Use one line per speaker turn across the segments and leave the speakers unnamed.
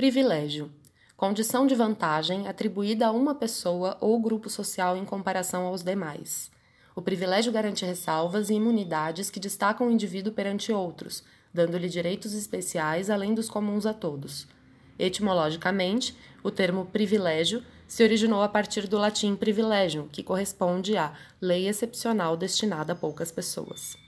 Privilégio condição de vantagem atribuída a uma pessoa ou grupo social em comparação aos demais. O privilégio garante ressalvas e imunidades que destacam o indivíduo perante outros, dando-lhe direitos especiais além dos comuns a todos. Etimologicamente, o termo privilégio se originou a partir do latim privilegium, que corresponde a lei excepcional destinada a poucas pessoas.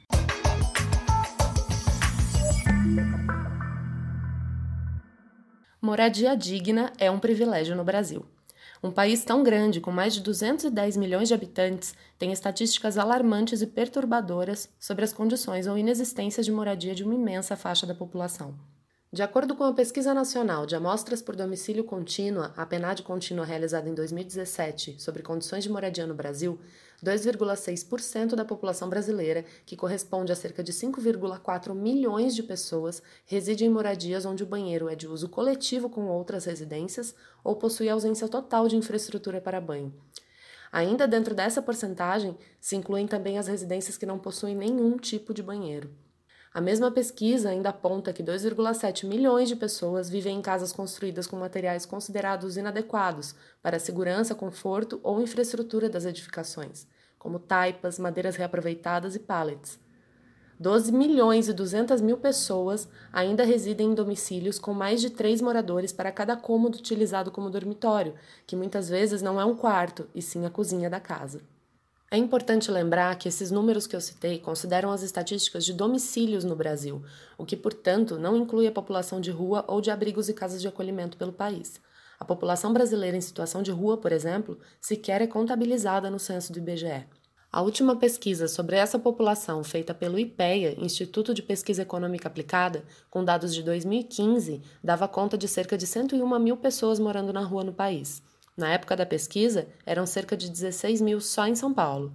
Moradia digna é um privilégio no Brasil. Um país tão grande, com mais de 210 milhões de habitantes, tem estatísticas alarmantes e perturbadoras sobre as condições ou inexistência de moradia de uma imensa faixa da população. De acordo com a Pesquisa Nacional de Amostras por Domicílio Contínua, a PNAD contínua realizada em 2017 sobre condições de moradia no Brasil, 2,6% da população brasileira, que corresponde a cerca de 5,4 milhões de pessoas, reside em moradias onde o banheiro é de uso coletivo com outras residências ou possui ausência total de infraestrutura para banho. Ainda dentro dessa porcentagem, se incluem também as residências que não possuem nenhum tipo de banheiro. A mesma pesquisa ainda aponta que 2,7 milhões de pessoas vivem em casas construídas com materiais considerados inadequados para a segurança, conforto ou infraestrutura das edificações, como taipas, madeiras reaproveitadas e pallets. 12 milhões e 200 mil pessoas ainda residem em domicílios com mais de três moradores para cada cômodo utilizado como dormitório, que muitas vezes não é um quarto, e sim a cozinha da casa. É importante lembrar que esses números que eu citei consideram as estatísticas de domicílios no Brasil, o que, portanto, não inclui a população de rua ou de abrigos e casas de acolhimento pelo país. A população brasileira em situação de rua, por exemplo, sequer é contabilizada no censo do IBGE. A última pesquisa sobre essa população, feita pelo IPEA, Instituto de Pesquisa Econômica Aplicada, com dados de 2015, dava conta de cerca de 101 mil pessoas morando na rua no país. Na época da pesquisa, eram cerca de 16 mil só em São Paulo.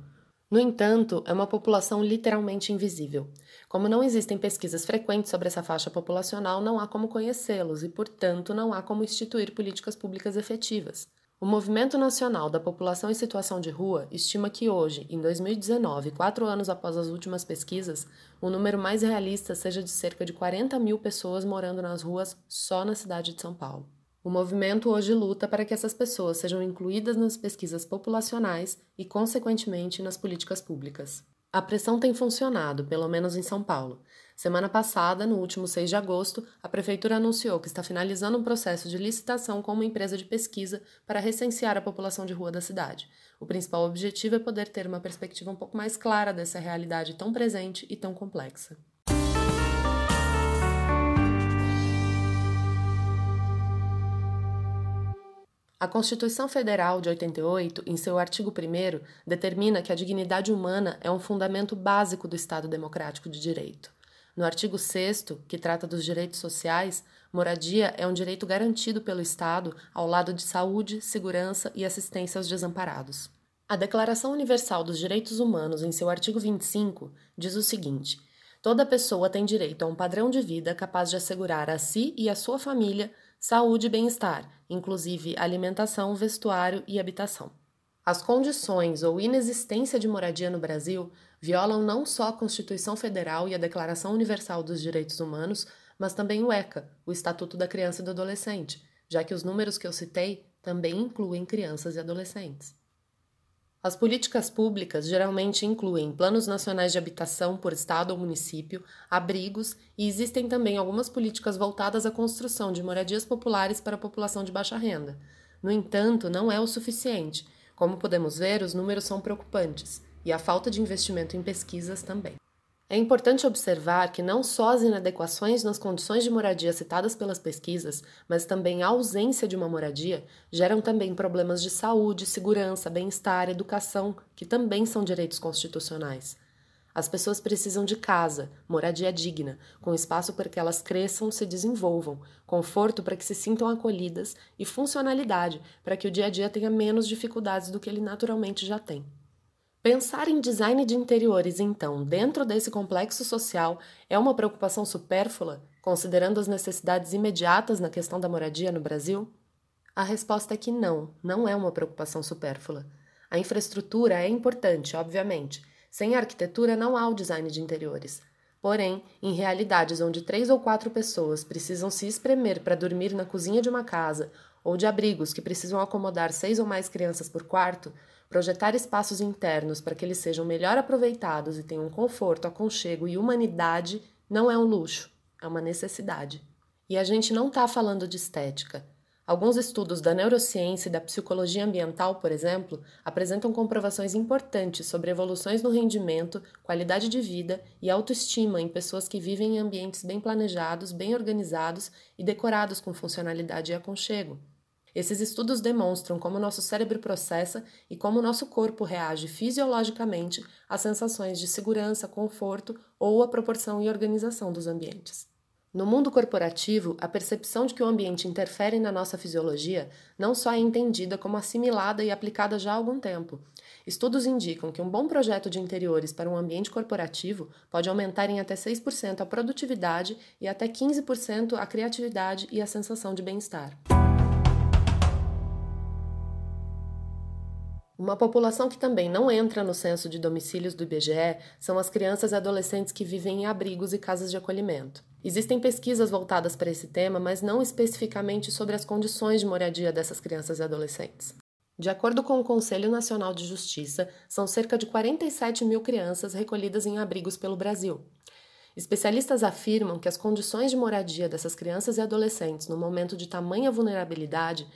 No entanto, é uma população literalmente invisível. Como não existem pesquisas frequentes sobre essa faixa populacional, não há como conhecê-los e, portanto, não há como instituir políticas públicas efetivas. O Movimento Nacional da População em Situação de Rua estima que hoje, em 2019, quatro anos após as últimas pesquisas, o número mais realista seja de cerca de 40 mil pessoas morando nas ruas só na cidade de São Paulo. O movimento hoje luta para que essas pessoas sejam incluídas nas pesquisas populacionais e, consequentemente, nas políticas públicas. A pressão tem funcionado, pelo menos em São Paulo. Semana passada, no último 6 de agosto, a Prefeitura anunciou que está finalizando um processo de licitação com uma empresa de pesquisa para recensear a população de rua da cidade. O principal objetivo é poder ter uma perspectiva um pouco mais clara dessa realidade tão presente e tão complexa. A Constituição Federal de 88, em seu artigo 1, determina que a dignidade humana é um fundamento básico do Estado Democrático de Direito. No artigo 6, que trata dos direitos sociais, moradia é um direito garantido pelo Estado ao lado de saúde, segurança e assistência aos desamparados. A Declaração Universal dos Direitos Humanos, em seu artigo 25, diz o seguinte: Toda pessoa tem direito a um padrão de vida capaz de assegurar a si e à sua família saúde e bem-estar, inclusive alimentação, vestuário e habitação. As condições ou inexistência de moradia no Brasil violam não só a Constituição Federal e a Declaração Universal dos Direitos Humanos, mas também o ECA, o Estatuto da Criança e do Adolescente, já que os números que eu citei também incluem crianças e adolescentes. As políticas públicas geralmente incluem planos nacionais de habitação por estado ou município, abrigos e existem também algumas políticas voltadas à construção de moradias populares para a população de baixa renda. No entanto, não é o suficiente. Como podemos ver, os números são preocupantes e a falta de investimento em pesquisas também. É importante observar que não só as inadequações nas condições de moradia citadas pelas pesquisas, mas também a ausência de uma moradia geram também problemas de saúde, segurança, bem-estar, educação, que também são direitos constitucionais. As pessoas precisam de casa, moradia digna, com espaço para que elas cresçam, se desenvolvam, conforto para que se sintam acolhidas e funcionalidade para que o dia a dia tenha menos dificuldades do que ele naturalmente já tem. Pensar em design de interiores, então, dentro desse complexo social, é uma preocupação supérflua, considerando as necessidades imediatas na questão da moradia no Brasil? A resposta é que não, não é uma preocupação supérflua. A infraestrutura é importante, obviamente. Sem arquitetura não há o design de interiores. Porém, em realidades onde três ou quatro pessoas precisam se espremer para dormir na cozinha de uma casa, ou de abrigos que precisam acomodar seis ou mais crianças por quarto, projetar espaços internos para que eles sejam melhor aproveitados e tenham conforto, aconchego e humanidade não é um luxo, é uma necessidade. E a gente não está falando de estética. Alguns estudos da neurociência e da psicologia ambiental, por exemplo, apresentam comprovações importantes sobre evoluções no rendimento, qualidade de vida e autoestima em pessoas que vivem em ambientes bem planejados, bem organizados e decorados com funcionalidade e aconchego. Esses estudos demonstram como nosso cérebro processa e como nosso corpo reage fisiologicamente às sensações de segurança, conforto ou à proporção e organização dos ambientes. No mundo corporativo, a percepção de que o ambiente interfere na nossa fisiologia não só é entendida como assimilada e aplicada já há algum tempo. Estudos indicam que um bom projeto de interiores para um ambiente corporativo pode aumentar em até 6% a produtividade e até 15% a criatividade e a sensação de bem-estar. Uma população que também não entra no censo de domicílios do IBGE são as crianças e adolescentes que vivem em abrigos e casas de acolhimento. Existem pesquisas voltadas para esse tema, mas não especificamente sobre as condições de moradia dessas crianças e adolescentes. De acordo com o Conselho Nacional de Justiça, são cerca de 47 mil crianças recolhidas em abrigos pelo Brasil. Especialistas afirmam que as condições de moradia dessas crianças e adolescentes no momento de tamanha vulnerabilidade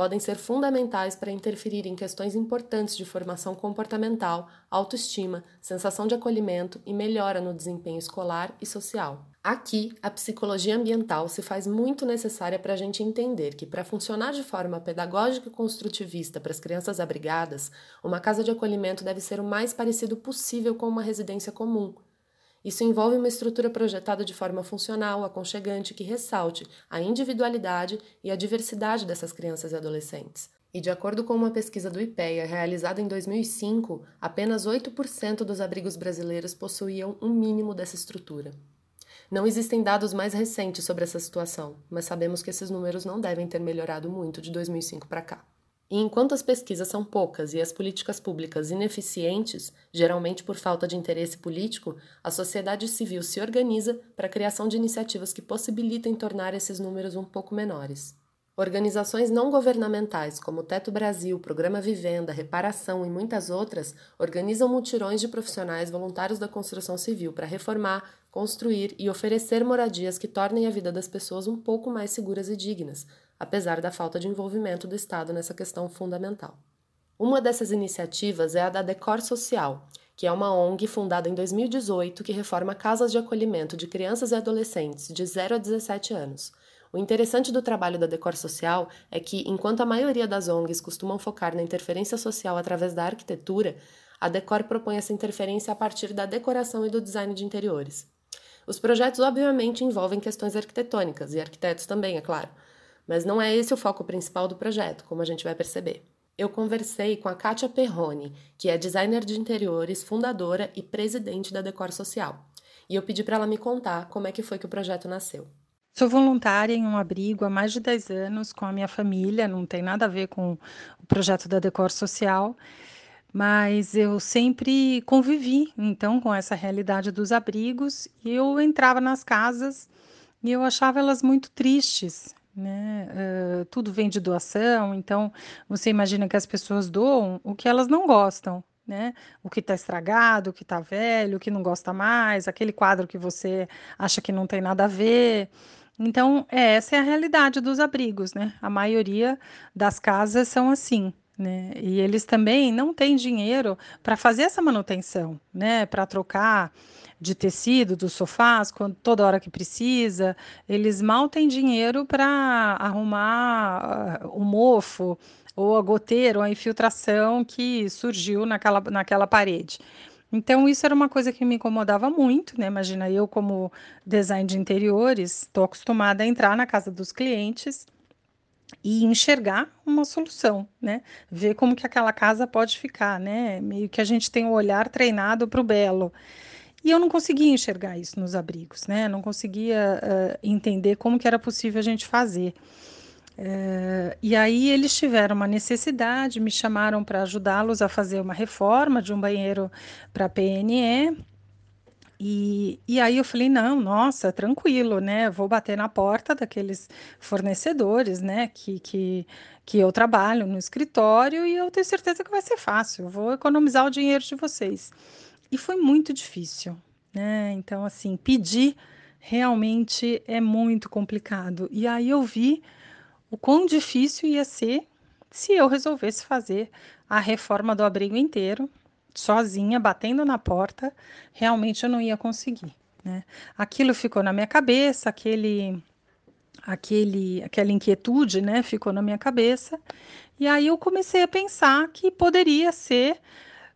podem ser fundamentais para interferir em questões importantes de formação comportamental, autoestima, sensação de acolhimento e melhora no desempenho escolar e social. Aqui, a psicologia ambiental se faz muito necessária para a gente entender que, para funcionar de forma pedagógica e construtivista para as crianças abrigadas, uma casa de acolhimento deve ser o mais parecido possível com uma residência comum, isso envolve uma estrutura projetada de forma funcional, aconchegante, que ressalte a individualidade e a diversidade dessas crianças e adolescentes. E de acordo com uma pesquisa do IPEA realizada em 2005, apenas 8% dos abrigos brasileiros possuíam um mínimo dessa estrutura. Não existem dados mais recentes sobre essa situação, mas sabemos que esses números não devem ter melhorado muito de 2005 para cá. E enquanto as pesquisas são poucas e as políticas públicas ineficientes, geralmente por falta de interesse político, a sociedade civil se organiza para a criação de iniciativas que possibilitem tornar esses números um pouco menores. Organizações não governamentais, como o Teto Brasil, Programa Vivenda, Reparação e muitas outras, organizam mutirões de profissionais voluntários da construção civil para reformar, construir e oferecer moradias que tornem a vida das pessoas um pouco mais seguras e dignas, apesar da falta de envolvimento do Estado nessa questão fundamental. Uma dessas iniciativas é a da Decor Social, que é uma ONG fundada em 2018 que reforma casas de acolhimento de crianças e adolescentes de 0 a 17 anos. O interessante do trabalho da Decor Social é que, enquanto a maioria das ONGs costumam focar na interferência social através da arquitetura, a Decor propõe essa interferência a partir da decoração e do design de interiores. Os projetos, obviamente, envolvem questões arquitetônicas, e arquitetos também, é claro, mas não é esse o foco principal do projeto, como a gente vai perceber. Eu conversei com a Kátia Perrone, que é designer de interiores, fundadora e presidente da Decor Social. E eu pedi para ela me contar como é que foi que o projeto nasceu.
Sou voluntária em um abrigo há mais de 10 anos com a minha família, não tem nada a ver com o projeto da Decor Social, mas eu sempre convivi então com essa realidade dos abrigos e eu entrava nas casas e eu achava elas muito tristes, né? Uh, tudo vem de doação, então você imagina que as pessoas doam o que elas não gostam, né? O que está estragado, o que está velho, o que não gosta mais, aquele quadro que você acha que não tem nada a ver. Então, é, essa é a realidade dos abrigos, né? A maioria das casas são assim. Né? E eles também não têm dinheiro para fazer essa manutenção, né? Para trocar de tecido dos sofás quando, toda hora que precisa. Eles mal têm dinheiro para arrumar uh, o mofo ou a goteira ou a infiltração que surgiu naquela, naquela parede. Então, isso era uma coisa que me incomodava muito, né? Imagina, eu, como design de interiores, estou acostumada a entrar na casa dos clientes e enxergar uma solução, né? Ver como que aquela casa pode ficar, né? Meio que a gente tem o um olhar treinado para o belo. E eu não conseguia enxergar isso nos abrigos, né? Não conseguia uh, entender como que era possível a gente fazer. Uh, e aí eles tiveram uma necessidade, me chamaram para ajudá-los a fazer uma reforma de um banheiro para PNE. E, e aí eu falei, não, nossa, tranquilo, né? Vou bater na porta daqueles fornecedores, né? Que, que, que eu trabalho no escritório e eu tenho certeza que vai ser fácil. Vou economizar o dinheiro de vocês. E foi muito difícil, né? Então, assim, pedir realmente é muito complicado. E aí eu vi o quão difícil ia ser se eu resolvesse fazer a reforma do abrigo inteiro, sozinha, batendo na porta, realmente eu não ia conseguir. Né? Aquilo ficou na minha cabeça, aquele, aquele, aquela inquietude, né, ficou na minha cabeça. E aí eu comecei a pensar que poderia ser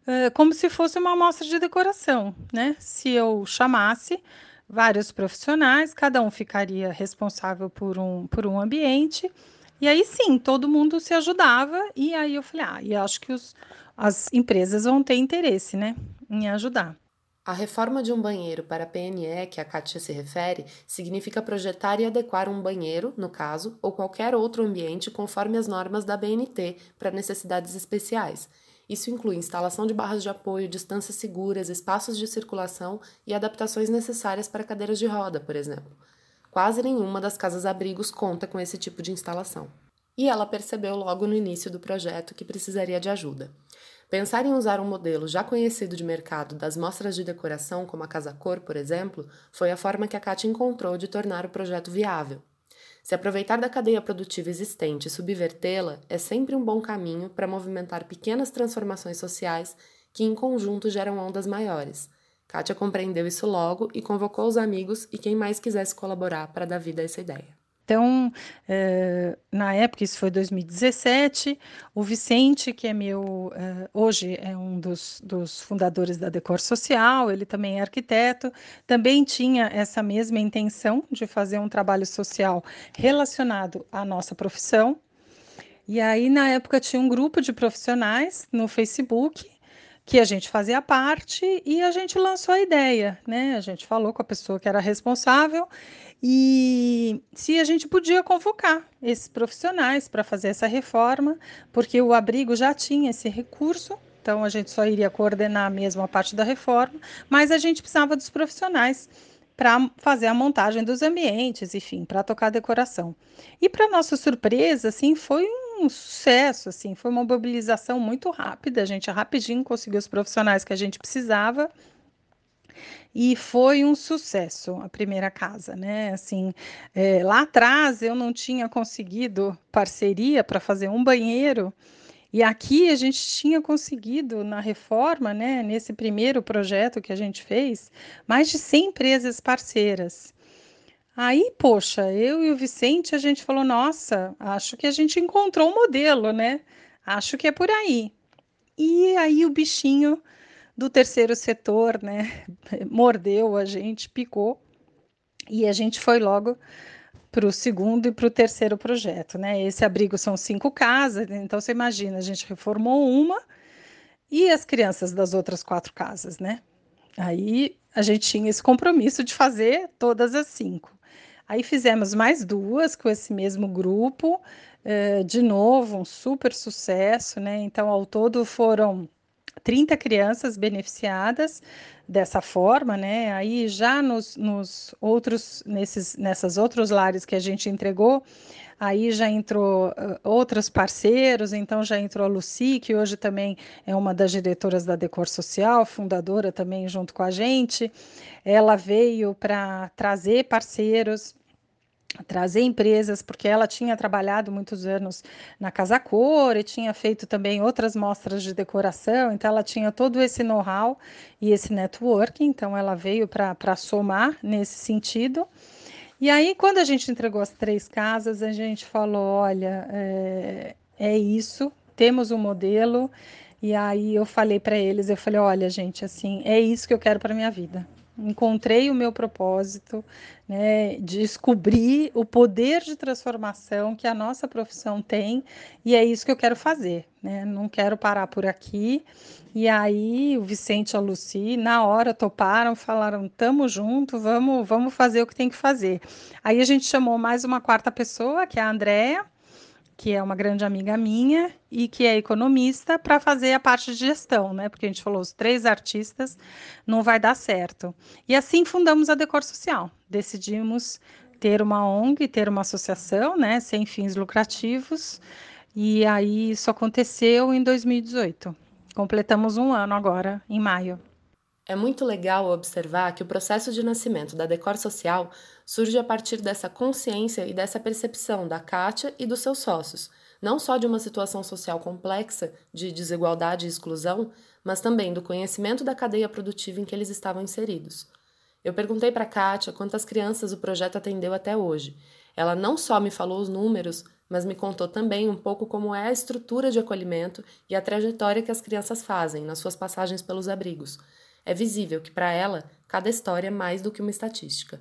uh, como se fosse uma amostra de decoração, né? Se eu chamasse vários profissionais, cada um ficaria responsável por um, por um ambiente. E aí sim, todo mundo se ajudava. E aí eu falei, ah, e acho que os, as empresas vão ter interesse, né, em ajudar.
A reforma de um banheiro para a PNE, que a Kátia se refere, significa projetar e adequar um banheiro, no caso, ou qualquer outro ambiente conforme as normas da BNT para necessidades especiais. Isso inclui instalação de barras de apoio, distâncias seguras, espaços de circulação e adaptações necessárias para cadeiras de roda, por exemplo. Quase nenhuma das casas-abrigos conta com esse tipo de instalação. E ela percebeu logo no início do projeto que precisaria de ajuda. Pensar em usar um modelo já conhecido de mercado das mostras de decoração, como a Casa Cor, por exemplo, foi a forma que a Kátia encontrou de tornar o projeto viável. Se aproveitar da cadeia produtiva existente e subvertê-la é sempre um bom caminho para movimentar pequenas transformações sociais que, em conjunto, geram ondas maiores. Kátia compreendeu isso logo e convocou os amigos e quem mais quisesse colaborar para dar vida a essa ideia.
Então, é, na época, isso foi 2017, o Vicente, que é meu, é, hoje é um dos, dos, fundadores da Decor Social, ele também é arquiteto, também tinha essa mesma intenção de fazer um trabalho social relacionado à nossa profissão. E aí, na época, tinha um grupo de profissionais no Facebook que a gente fazia parte e a gente lançou a ideia, né? A gente falou com a pessoa que era responsável e se a gente podia convocar esses profissionais para fazer essa reforma, porque o abrigo já tinha esse recurso, então a gente só iria coordenar mesmo a parte da reforma, mas a gente precisava dos profissionais para fazer a montagem dos ambientes, enfim, para tocar a decoração. E para nossa surpresa, assim, foi um sucesso, assim, foi uma mobilização muito rápida, a gente rapidinho conseguiu os profissionais que a gente precisava. E foi um sucesso a primeira casa, né? Assim, é, lá atrás eu não tinha conseguido parceria para fazer um banheiro, e aqui a gente tinha conseguido, na reforma, né, nesse primeiro projeto que a gente fez, mais de 100 empresas parceiras. Aí, poxa, eu e o Vicente, a gente falou: nossa, acho que a gente encontrou um modelo, né? Acho que é por aí. E aí o bichinho do terceiro setor, né, mordeu a gente, picou, e a gente foi logo para o segundo e para o terceiro projeto, né? Esse abrigo são cinco casas, então você imagina, a gente reformou uma e as crianças das outras quatro casas, né? Aí a gente tinha esse compromisso de fazer todas as cinco. Aí fizemos mais duas com esse mesmo grupo, eh, de novo, um super sucesso, né? Então, ao todo foram 30 crianças beneficiadas dessa forma, né? Aí já nos, nos outros, nesses, nessas outros lares que a gente entregou, aí já entrou uh, outros parceiros, então já entrou a Luci, que hoje também é uma das diretoras da Decor Social, fundadora também junto com a gente. Ela veio para trazer parceiros trazer empresas, porque ela tinha trabalhado muitos anos na Casa Cor e tinha feito também outras mostras de decoração, então ela tinha todo esse know-how e esse networking, então ela veio para somar nesse sentido. E aí, quando a gente entregou as três casas, a gente falou: olha, é, é isso, temos um modelo. E aí eu falei para eles, eu falei, olha, gente, assim, é isso que eu quero para minha vida encontrei o meu propósito, né, descobri o poder de transformação que a nossa profissão tem e é isso que eu quero fazer, né? Não quero parar por aqui. E aí o Vicente e a Luci na hora toparam, falaram: "Tamo junto, vamos, vamos fazer o que tem que fazer". Aí a gente chamou mais uma quarta pessoa, que é a Andrea, que é uma grande amiga minha e que é economista, para fazer a parte de gestão, né? Porque a gente falou, os três artistas não vai dar certo. E assim fundamos a Decor Social. Decidimos ter uma ONG, ter uma associação, né, sem fins lucrativos. E aí isso aconteceu em 2018. Completamos um ano agora, em maio.
É muito legal observar que o processo de nascimento da Decor Social surge a partir dessa consciência e dessa percepção da Kátia e dos seus sócios, não só de uma situação social complexa de desigualdade e exclusão, mas também do conhecimento da cadeia produtiva em que eles estavam inseridos. Eu perguntei para Kátia quantas crianças o projeto atendeu até hoje. Ela não só me falou os números, mas me contou também um pouco como é a estrutura de acolhimento e a trajetória que as crianças fazem nas suas passagens pelos abrigos é visível que, para ela, cada história é mais do que uma estatística.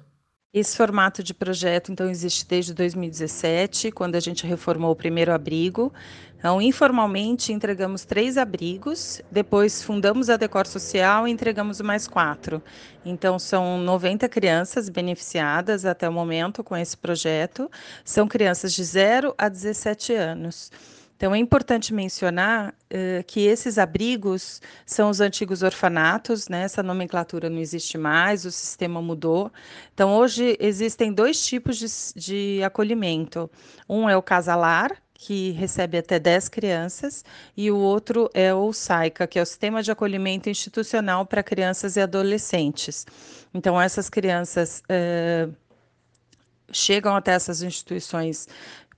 Esse formato de projeto, então, existe desde 2017, quando a gente reformou o primeiro abrigo. Então, informalmente, entregamos três abrigos, depois fundamos a Decor Social e entregamos mais quatro. Então, são 90 crianças beneficiadas até o momento com esse projeto. São crianças de 0 a 17 anos. Então, é importante mencionar uh, que esses abrigos são os antigos orfanatos, né? essa nomenclatura não existe mais, o sistema mudou. Então, hoje existem dois tipos de, de acolhimento: um é o casalar, que recebe até 10 crianças, e o outro é o SAICA, que é o Sistema de Acolhimento Institucional para Crianças e Adolescentes. Então, essas crianças uh, chegam até essas instituições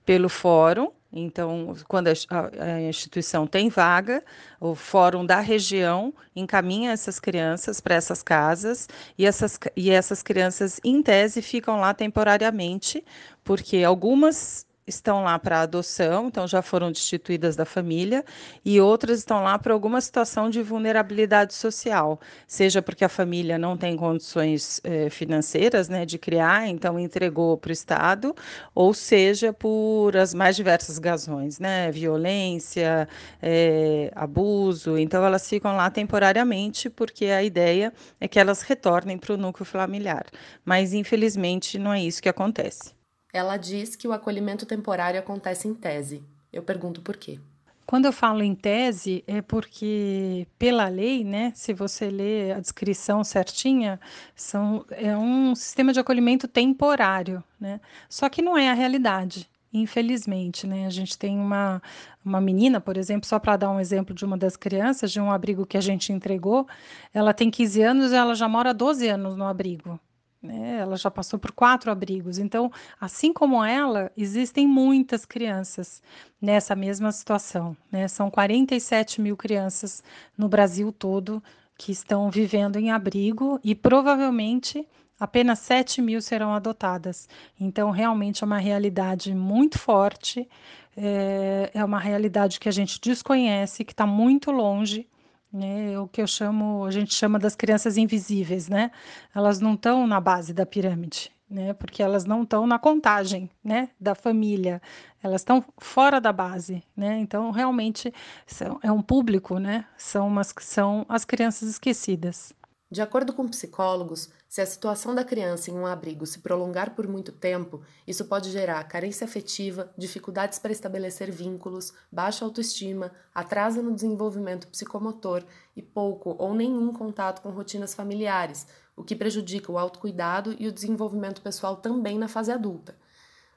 pelo fórum, então, quando a, a, instituição tem vaga, o fórum da região encaminha essas crianças para essas casas e essas, e essas crianças, em tese, ficam lá temporariamente, porque algumas estão lá para adoção, então já foram destituídas da família, e outras estão lá por alguma situação de vulnerabilidade social, seja porque a família não tem condições eh, financeiras né, de criar, então entregou para o Estado, ou seja por as mais diversas razões, né, violência, eh, abuso, então elas ficam lá temporariamente, porque a ideia é que elas retornem para o núcleo familiar, mas infelizmente não é isso que acontece.
Ela diz que o acolhimento temporário acontece em tese. Eu pergunto por quê.
Quando eu falo em tese, é porque, pela lei, né, se você ler a descrição certinha, são, é um sistema de acolhimento temporário. Né? Só que não é a realidade, infelizmente. Né? A gente tem uma, uma menina, por exemplo, só para dar um exemplo de uma das crianças, de um abrigo que a gente entregou, ela tem 15 anos e ela já mora 12 anos no abrigo. Né? Ela já passou por quatro abrigos. Então, assim como ela, existem muitas crianças nessa mesma situação. Né? São 47 mil crianças no Brasil todo que estão vivendo em abrigo e provavelmente apenas 7 mil serão adotadas. Então, realmente é uma realidade muito forte, é, é uma realidade que a gente desconhece, que está muito longe né, o que eu chamo, a gente chama das crianças invisíveis, né? Elas não estão na base da pirâmide, né? Porque elas não estão na contagem, né, da família. Elas estão fora da base, né? Então, realmente são, é um público, né? São umas são as crianças esquecidas.
De acordo com psicólogos, se a situação da criança em um abrigo se prolongar por muito tempo, isso pode gerar carência afetiva, dificuldades para estabelecer vínculos, baixa autoestima, atraso no desenvolvimento psicomotor e pouco ou nenhum contato com rotinas familiares, o que prejudica o autocuidado e o desenvolvimento pessoal também na fase adulta.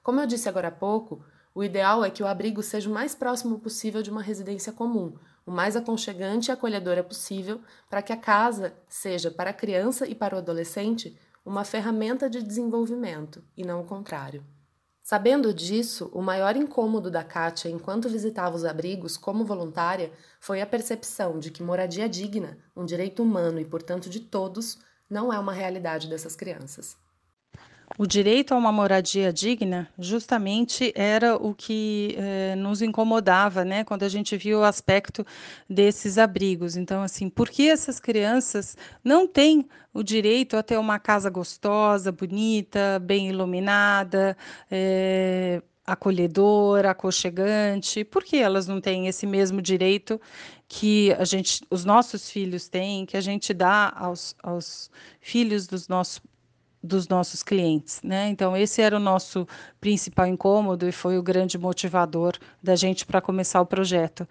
Como eu disse agora há pouco, o ideal é que o abrigo seja o mais próximo possível de uma residência comum, o mais aconchegante e acolhedora possível, para que a casa seja, para a criança e para o adolescente, uma ferramenta de desenvolvimento, e não o contrário. Sabendo disso, o maior incômodo da Kátia enquanto visitava os abrigos como voluntária foi a percepção de que moradia digna, um direito humano e, portanto, de todos, não é uma realidade dessas crianças.
O direito a uma moradia digna, justamente, era o que eh, nos incomodava, né, quando a gente viu o aspecto desses abrigos. Então, assim, por que essas crianças não têm o direito a ter uma casa gostosa, bonita, bem iluminada, eh, acolhedora, aconchegante? Por que elas não têm esse mesmo direito que a gente, os nossos filhos têm, que a gente dá aos, aos filhos dos nossos dos nossos clientes, né? Então esse era o nosso principal incômodo e foi o grande motivador da gente para começar o projeto.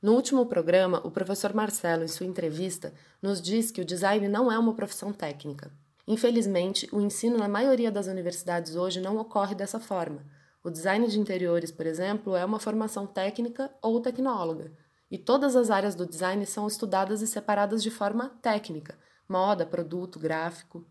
No último programa, o professor Marcelo, em sua entrevista, nos diz que o design não é uma profissão técnica. Infelizmente, o ensino na maioria das universidades hoje não ocorre dessa forma. O design de interiores, por exemplo, é uma formação técnica ou tecnóloga, e todas as áreas do design são estudadas e separadas de forma técnica: moda, produto, gráfico.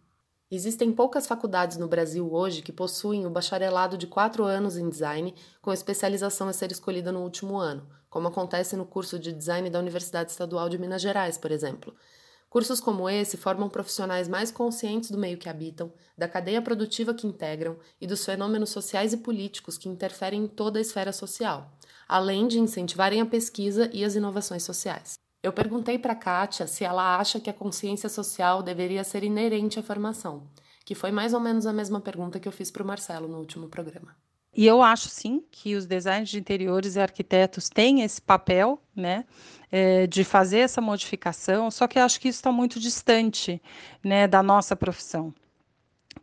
Existem poucas faculdades no Brasil hoje que possuem o bacharelado de quatro anos em design, com especialização a ser escolhida no último ano, como acontece no curso de design da Universidade Estadual de Minas Gerais, por exemplo. Cursos como esse formam profissionais mais conscientes do meio que habitam, da cadeia produtiva que integram e dos fenômenos sociais e políticos que interferem em toda a esfera social, além de incentivarem a pesquisa e as inovações sociais. Eu perguntei para Kátia se ela acha que a consciência social deveria ser inerente à formação, que foi mais ou menos a mesma pergunta que eu fiz para o Marcelo no último programa.
E eu acho sim que os designers de interiores e arquitetos têm esse papel, né, é, de fazer essa modificação. Só que eu acho que isso está muito distante, né, da nossa profissão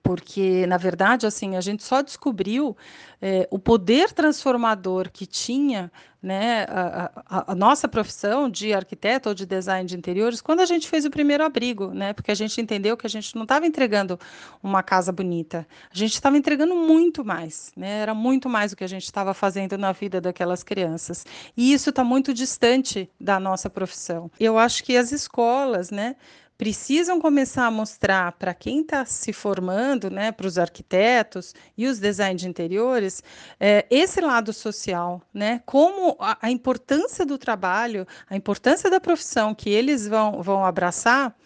porque na verdade assim a gente só descobriu é, o poder transformador que tinha né, a, a, a, nossa profissão de arquiteto ou de design de interiores quando a gente fez o primeiro abrigo, né, porque a gente entendeu que a gente não estava entregando uma casa bonita, a gente estava entregando muito mais, né, era muito mais o que a gente estava fazendo na vida daquelas crianças. E isso está muito distante da nossa profissão. Eu acho que as escolas, né, precisam começar a mostrar para quem está se formando, né, para os arquitetos e os designers de interiores, é, esse lado social, né, como a, a, importância do trabalho, a importância da profissão que eles vão, vão abraçar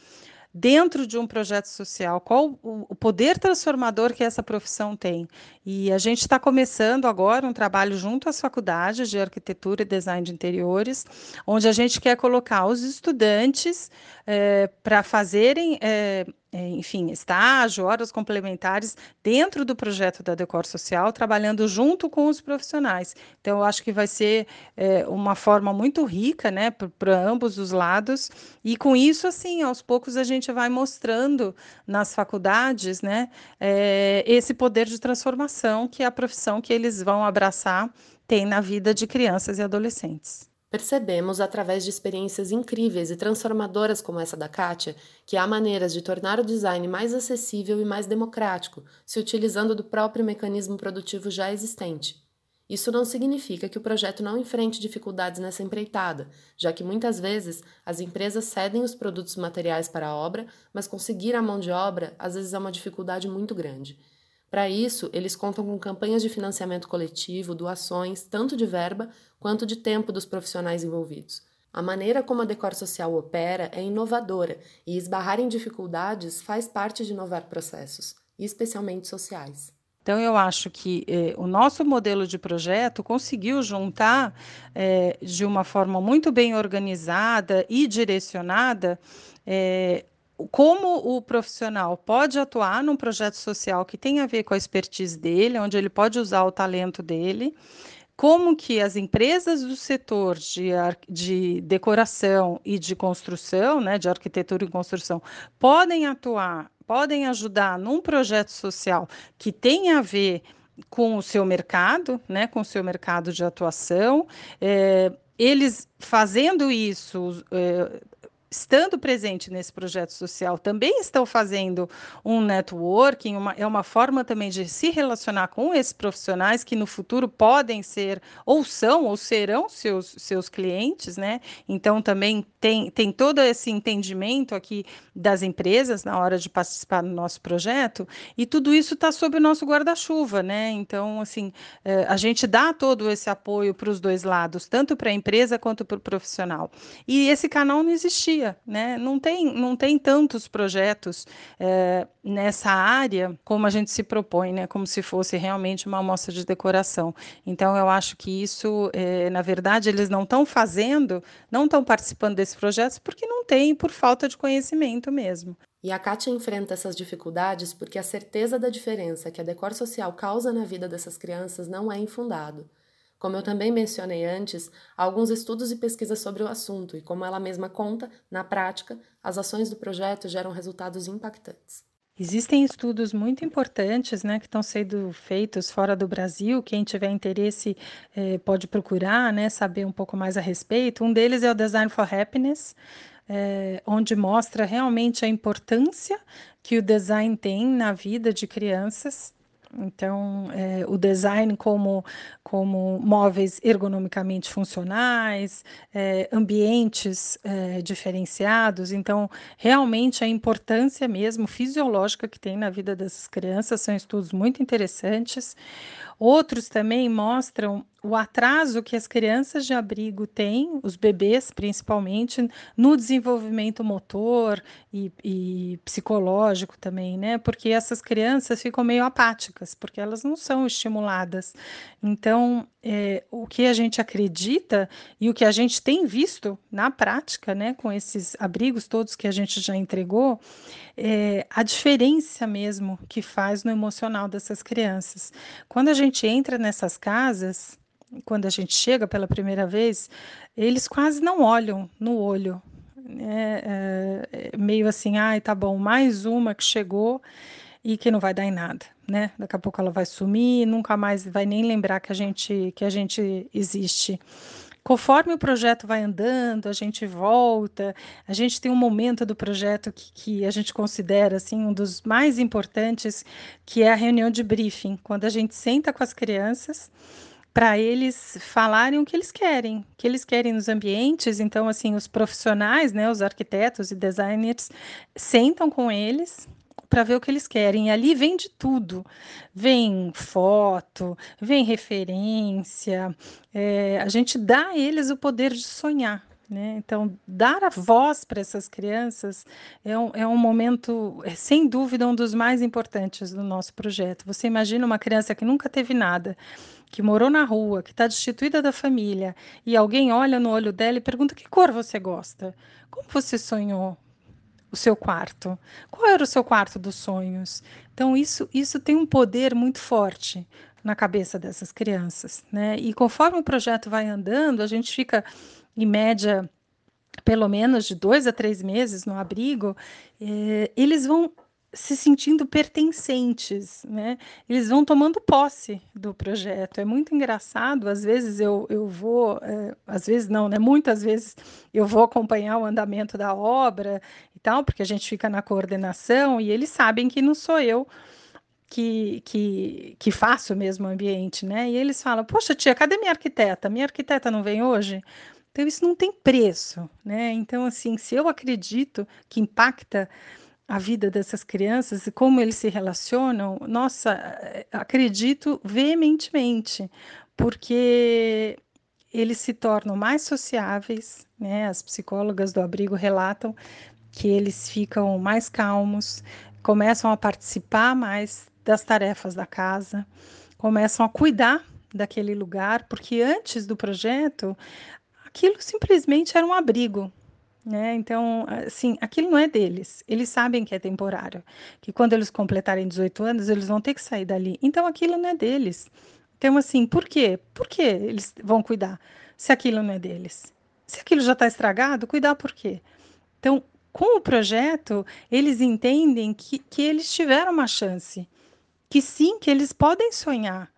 dentro de um projeto social, qual o, poder transformador que essa profissão tem. E a gente está começando agora um trabalho junto às faculdades de arquitetura e design de interiores, onde a gente quer colocar os estudantes é, para fazerem é, enfim, estágio, horas complementares dentro do projeto da Decor Social, trabalhando junto com os profissionais. Então, eu acho que vai ser é, uma forma muito rica, né, para ambos os lados. E com isso, assim, aos poucos a gente vai mostrando nas faculdades, né, é, esse poder de transformação que a profissão que eles vão abraçar tem na vida de crianças e adolescentes.
Percebemos, através de experiências incríveis e transformadoras como essa da Kátia, que há maneiras de tornar o design mais acessível e mais democrático, se utilizando do próprio mecanismo produtivo já existente. Isso não significa que o projeto não enfrente dificuldades nessa empreitada, já que muitas vezes as empresas cedem os produtos materiais para a obra, mas conseguir a mão de obra às vezes é uma dificuldade muito grande. Para isso, eles contam com campanhas de financiamento coletivo, doações, tanto de verba quanto de tempo dos profissionais envolvidos. A maneira como a Decor Social opera é inovadora e esbarrar em dificuldades faz parte de inovar processos, especialmente sociais.
Então, eu acho que eh, o nosso modelo de projeto conseguiu juntar eh, de uma forma muito bem organizada e direcionada eh, como o profissional pode atuar num projeto social que tem a ver com a expertise dele, onde ele pode usar o talento dele, como que as empresas do setor de, de decoração e de construção, né, de arquitetura e construção, podem atuar, podem ajudar num projeto social que tem a ver com o seu mercado, né, com o seu mercado de atuação. É, eles fazendo isso, é, estando presente nesse projeto social, também estão fazendo um networking, uma, é uma forma também de se relacionar com esses profissionais que no futuro podem ser, ou são, ou serão seus, seus clientes, né? Então também tem, tem todo esse entendimento aqui das empresas na hora de participar do nosso projeto, e tudo isso está sob o nosso guarda-chuva, né? Então, assim, é, a gente dá todo esse apoio para os dois lados, tanto para a empresa quanto para o profissional. E esse canal não existia dia, né? Não tem, não tem tantos projetos é, nessa área como a gente se propõe, né? Como se fosse realmente uma amostra de decoração. Então, eu acho que isso, é, na verdade, eles não estão fazendo, não estão participando desses projetos porque não tem, por falta de conhecimento mesmo.
E a Kátia enfrenta essas dificuldades porque a certeza da diferença que a decor social causa na vida dessas crianças não é infundado. Como eu também mencionei antes, há alguns estudos e pesquisas sobre o assunto, e como ela mesma conta, na prática, as ações do projeto geram resultados impactantes.
Existem estudos muito importantes né, que estão sendo feitos fora do Brasil. Quem tiver interesse eh, pode procurar, né, saber um pouco mais a respeito. Um deles é o Design for Happiness, eh, onde mostra realmente a importância que o design tem na vida de crianças então, é, o design como, como móveis ergonomicamente funcionais, é, ambientes é, diferenciados. Então, realmente a importância mesmo fisiológica que tem na vida dessas crianças são estudos muito interessantes. Outros também mostram o atraso que as crianças de abrigo têm, os bebês principalmente, no desenvolvimento motor e, e, psicológico também, né? Porque essas crianças ficam meio apáticas, porque elas não são estimuladas. Então, é, o que a gente acredita e o que a gente tem visto na prática, né, com esses abrigos todos que a gente já entregou, é a diferença mesmo que faz no emocional dessas crianças. Quando a gente entra nessas casas, quando a gente chega pela primeira vez, eles quase não olham no olho. Né? É, é meio assim, ai, tá bom, mais uma que chegou e que não vai dar em nada, né? Daqui a pouco ela vai sumir, nunca mais vai nem lembrar que a gente que a gente existe. Conforme o projeto vai andando, a gente volta, a gente tem um momento do projeto que, que a gente considera assim um dos mais importantes, que é a reunião de briefing, quando a gente senta com as crianças para eles falarem o que eles querem, o que eles querem nos ambientes. Então, assim, os profissionais, né, os arquitetos e designers sentam com eles para ver o que eles querem. E ali vem de tudo: vem foto, vem referência. É, a gente dá a eles o poder de sonhar. Né? Então, dar a voz para essas crianças é um, é um momento, é, sem dúvida, um dos mais importantes do nosso projeto. Você imagina uma criança que nunca teve nada, que morou na rua, que está destituída da família, e alguém olha no olho dela e pergunta: que cor você gosta? Como você sonhou? O seu quarto? Qual era o seu quarto dos sonhos? Então, isso, isso tem um poder muito forte na cabeça dessas crianças. Né? E conforme o projeto vai andando, a gente fica, em média, pelo menos de dois a três meses no abrigo, eh, eles vão se sentindo pertencentes, né? Eles vão tomando posse do projeto. É muito engraçado. Às vezes eu, eu vou, é, às vezes não, né? Muitas vezes eu vou acompanhar o andamento da obra e tal, porque a gente fica na coordenação e eles sabem que não sou eu que, que, que faço mesmo ambiente, né? E eles falam: Poxa, tia, cadê minha arquiteta? Minha arquiteta não vem hoje? Então, isso não tem preço, né? Então, assim, se eu acredito que impacta a vida dessas crianças e como eles se relacionam, nossa, acredito veementemente, porque eles se tornam mais sociáveis, né? As psicólogas do abrigo relatam que eles ficam mais calmos, começam a participar mais das tarefas da casa, começam a cuidar daquele lugar, porque antes do projeto, aquilo simplesmente era um abrigo, né? Então, assim, aquilo não é deles. Eles sabem que é temporário, que quando eles completarem 18 anos, eles vão ter que sair dali. Então, aquilo não é deles. Então, assim, por quê? Por que eles vão cuidar se aquilo não é deles? Se aquilo já está estragado, cuidar por quê? Então, com o projeto, eles entendem que, que eles tiveram uma chance, que sim, que eles podem sonhar.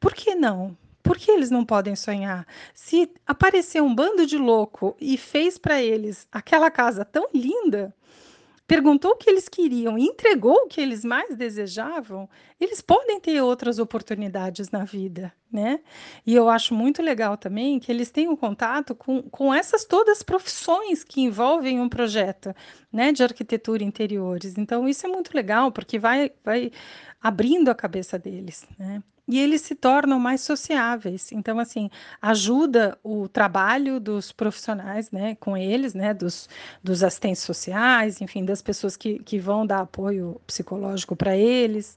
Por que não? Por que eles não podem sonhar? Se aparecer um bando de louco e fez para eles aquela casa tão linda, perguntou o que eles queriam e entregou o que eles mais desejavam, eles podem ter outras oportunidades na vida, né? E eu acho muito legal também que eles tenham contato com, com essas todas as profissões que envolvem um projeto, né, de arquitetura interiores. Então, isso é muito legal, porque vai, vai abrindo a cabeça deles, né? E eles se tornam mais sociáveis. Então, assim, ajuda o trabalho dos profissionais, né, com eles, né, dos, dos assistentes sociais, enfim, das pessoas que, que vão dar apoio psicológico para eles.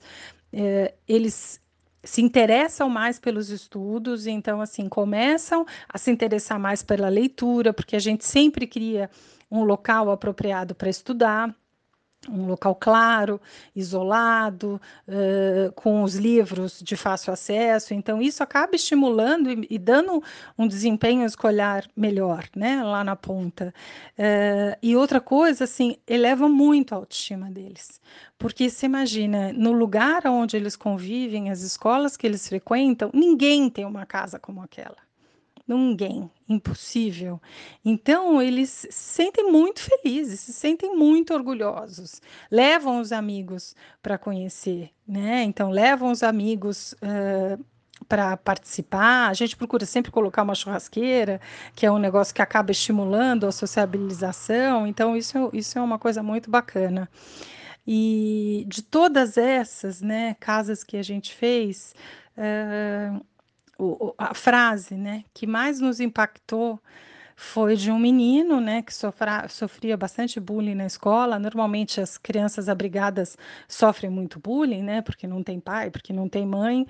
É, eles se interessam mais pelos estudos, então, assim, começam a se interessar mais pela leitura, porque a gente sempre cria um local apropriado para estudar. Um local claro, isolado, uh, com os livros de fácil acesso. Então, isso acaba estimulando e, e dando um desempenho escolar melhor, né, lá na ponta. Uh, e outra coisa, assim, eleva muito a autoestima deles. Porque se imagina, no lugar onde eles convivem, as escolas que eles frequentam, ninguém tem uma casa como aquela ninguém, impossível. Então, eles se sentem muito felizes, se sentem muito orgulhosos, levam os amigos para conhecer, né? Então, levam os amigos. Uh, para participar, a gente procura sempre colocar uma churrasqueira, que é um negócio que acaba estimulando a sociabilização, então isso, isso é uma coisa muito bacana. E de todas essas né, casas que a gente fez, uh, o, a frase né, que mais nos impactou foi de um menino né, que sofra, sofria bastante bullying na escola. Normalmente as crianças abrigadas sofrem muito bullying, né, porque não tem pai, porque não tem mãe.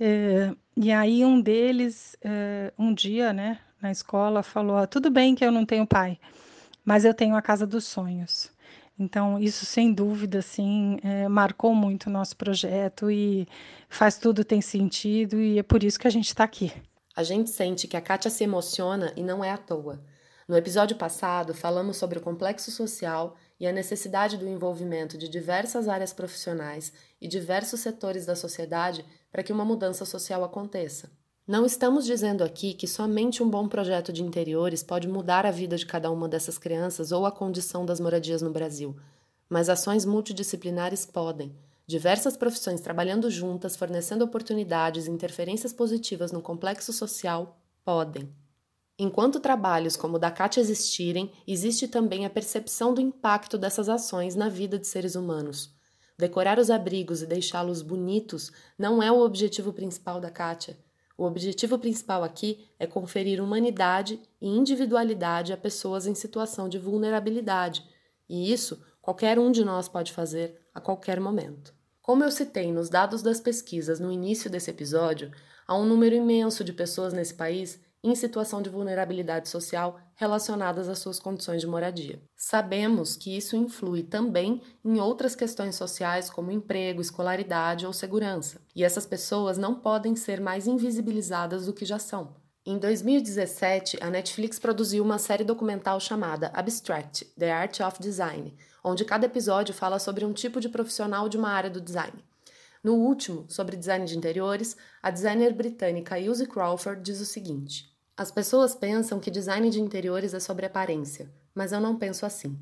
É, e aí um deles, é, um dia, né, na escola, falou: ah, tudo bem que eu não tenho pai, mas eu tenho a casa dos sonhos. Então, isso sem dúvida, assim, é, marcou muito o nosso projeto e faz tudo tem sentido e é por isso que a gente está aqui.
A gente sente que a Kátia se emociona e não é à toa. No episódio passado, falamos sobre o complexo social e a necessidade do envolvimento de diversas áreas profissionais e diversos setores da sociedade para que uma mudança social aconteça. Não estamos dizendo aqui que somente um bom projeto de interiores pode mudar a vida de cada uma dessas crianças ou a condição das moradias no Brasil, mas ações multidisciplinares podem. Diversas profissões trabalhando juntas, fornecendo oportunidades e interferências positivas no complexo social, podem. Enquanto trabalhos como o da CAT existirem, existe também a percepção do impacto dessas ações na vida de seres humanos. Decorar os abrigos e deixá-los bonitos não é o objetivo principal da Kátia. O objetivo principal aqui é conferir humanidade e individualidade a pessoas em situação de vulnerabilidade, e isso qualquer um de nós pode fazer a qualquer momento. Como eu citei nos dados das pesquisas no início desse episódio, há um número imenso de pessoas nesse país em situação de vulnerabilidade social relacionadas às suas condições de moradia. Sabemos que isso influi também em outras questões sociais como emprego, escolaridade ou segurança, e essas pessoas não podem ser mais invisibilizadas do que já são. Em 2017, a Netflix produziu uma série documental chamada Abstract: The Art of Design, onde cada episódio fala sobre um tipo de profissional de uma área do design. No último, sobre design de interiores, a designer britânica Ilse Crawford diz o seguinte: as pessoas pensam que design de interiores é sobre aparência, mas eu não penso assim.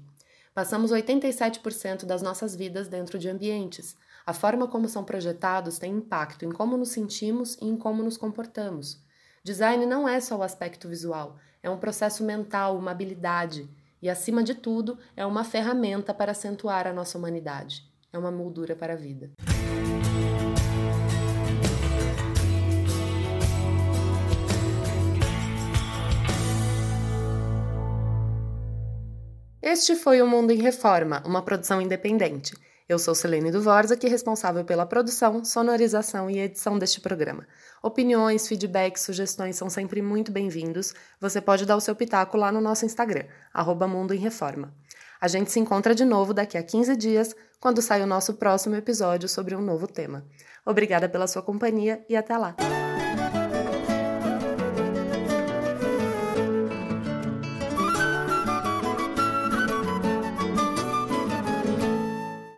Passamos 87% das nossas vidas dentro de ambientes. A forma como são projetados tem impacto em como nos sentimos e em como nos comportamos. Design não é só o aspecto visual, é um processo mental, uma habilidade e, acima de tudo, é uma ferramenta para acentuar a nossa humanidade. É uma moldura para a vida. Este foi o Mundo em Reforma, uma produção independente. Eu sou Selene é responsável pela produção, sonorização e edição deste programa. Opiniões, feedbacks, sugestões são sempre muito bem-vindos. Você pode dar o seu pitaco lá no nosso Instagram, arroba Mundo em Reforma. A gente se encontra de novo daqui a 15 dias, quando sai o nosso próximo episódio sobre um novo tema. Obrigada pela sua companhia e até lá!